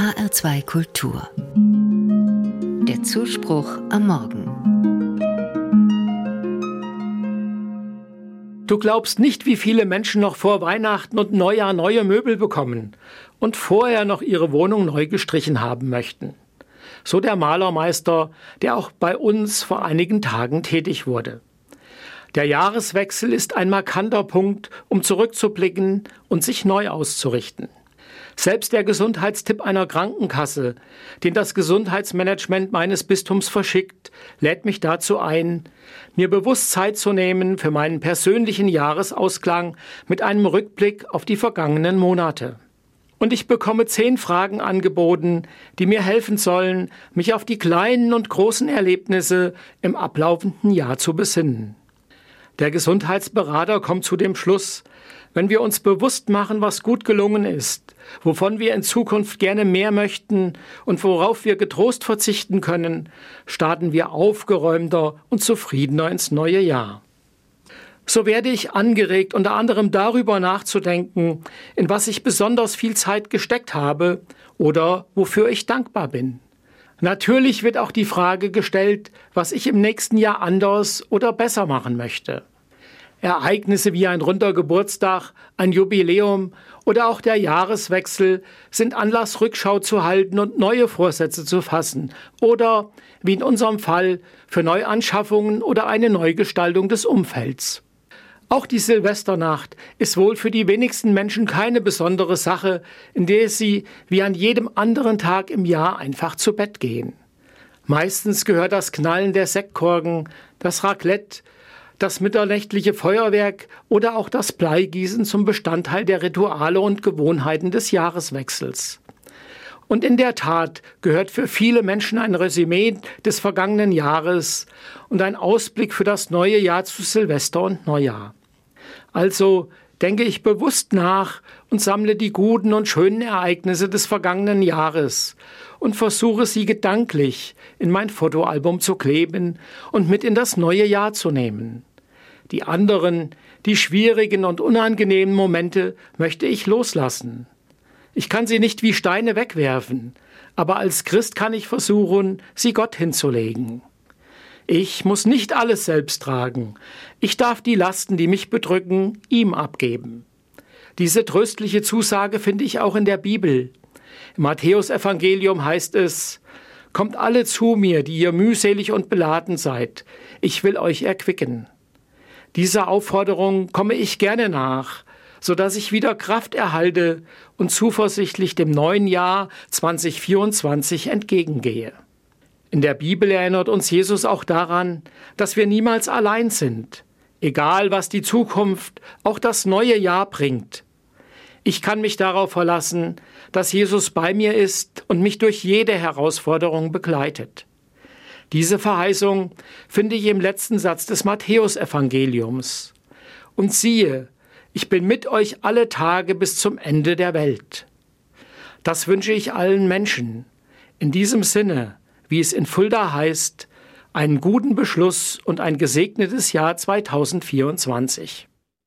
HR2 Kultur. Der Zuspruch am Morgen. Du glaubst nicht, wie viele Menschen noch vor Weihnachten und Neujahr neue Möbel bekommen und vorher noch ihre Wohnung neu gestrichen haben möchten. So der Malermeister, der auch bei uns vor einigen Tagen tätig wurde. Der Jahreswechsel ist ein markanter Punkt, um zurückzublicken und sich neu auszurichten. Selbst der Gesundheitstipp einer Krankenkasse, den das Gesundheitsmanagement meines Bistums verschickt, lädt mich dazu ein, mir bewusst Zeit zu nehmen für meinen persönlichen Jahresausklang mit einem Rückblick auf die vergangenen Monate. Und ich bekomme zehn Fragen angeboten, die mir helfen sollen, mich auf die kleinen und großen Erlebnisse im ablaufenden Jahr zu besinnen. Der Gesundheitsberater kommt zu dem Schluss, wenn wir uns bewusst machen, was gut gelungen ist, wovon wir in Zukunft gerne mehr möchten und worauf wir getrost verzichten können, starten wir aufgeräumter und zufriedener ins neue Jahr. So werde ich angeregt, unter anderem darüber nachzudenken, in was ich besonders viel Zeit gesteckt habe oder wofür ich dankbar bin. Natürlich wird auch die Frage gestellt, was ich im nächsten Jahr anders oder besser machen möchte. Ereignisse wie ein runder Geburtstag, ein Jubiläum oder auch der Jahreswechsel sind Anlass, Rückschau zu halten und neue Vorsätze zu fassen oder, wie in unserem Fall, für Neuanschaffungen oder eine Neugestaltung des Umfelds. Auch die Silvesternacht ist wohl für die wenigsten Menschen keine besondere Sache, in der sie wie an jedem anderen Tag im Jahr einfach zu Bett gehen. Meistens gehört das Knallen der Sektkorken, das Raclette, das mitternächtliche Feuerwerk oder auch das Bleigießen zum Bestandteil der Rituale und Gewohnheiten des Jahreswechsels. Und in der Tat gehört für viele Menschen ein Resümee des vergangenen Jahres und ein Ausblick für das neue Jahr zu Silvester und Neujahr. Also denke ich bewusst nach und sammle die guten und schönen Ereignisse des vergangenen Jahres und versuche sie gedanklich in mein Fotoalbum zu kleben und mit in das neue Jahr zu nehmen. Die anderen, die schwierigen und unangenehmen Momente möchte ich loslassen. Ich kann sie nicht wie Steine wegwerfen, aber als Christ kann ich versuchen, sie Gott hinzulegen. Ich muss nicht alles selbst tragen. Ich darf die Lasten, die mich bedrücken, ihm abgeben. Diese tröstliche Zusage finde ich auch in der Bibel. Im Matthäusevangelium heißt es, Kommt alle zu mir, die ihr mühselig und beladen seid, ich will euch erquicken. Dieser Aufforderung komme ich gerne nach, so dass ich wieder Kraft erhalte und zuversichtlich dem neuen Jahr 2024 entgegengehe. In der Bibel erinnert uns Jesus auch daran, dass wir niemals allein sind, egal was die Zukunft, auch das neue Jahr bringt. Ich kann mich darauf verlassen, dass Jesus bei mir ist und mich durch jede Herausforderung begleitet. Diese Verheißung finde ich im letzten Satz des Matthäusevangeliums. Und siehe, ich bin mit euch alle Tage bis zum Ende der Welt. Das wünsche ich allen Menschen. In diesem Sinne, wie es in Fulda heißt, einen guten Beschluss und ein gesegnetes Jahr 2024.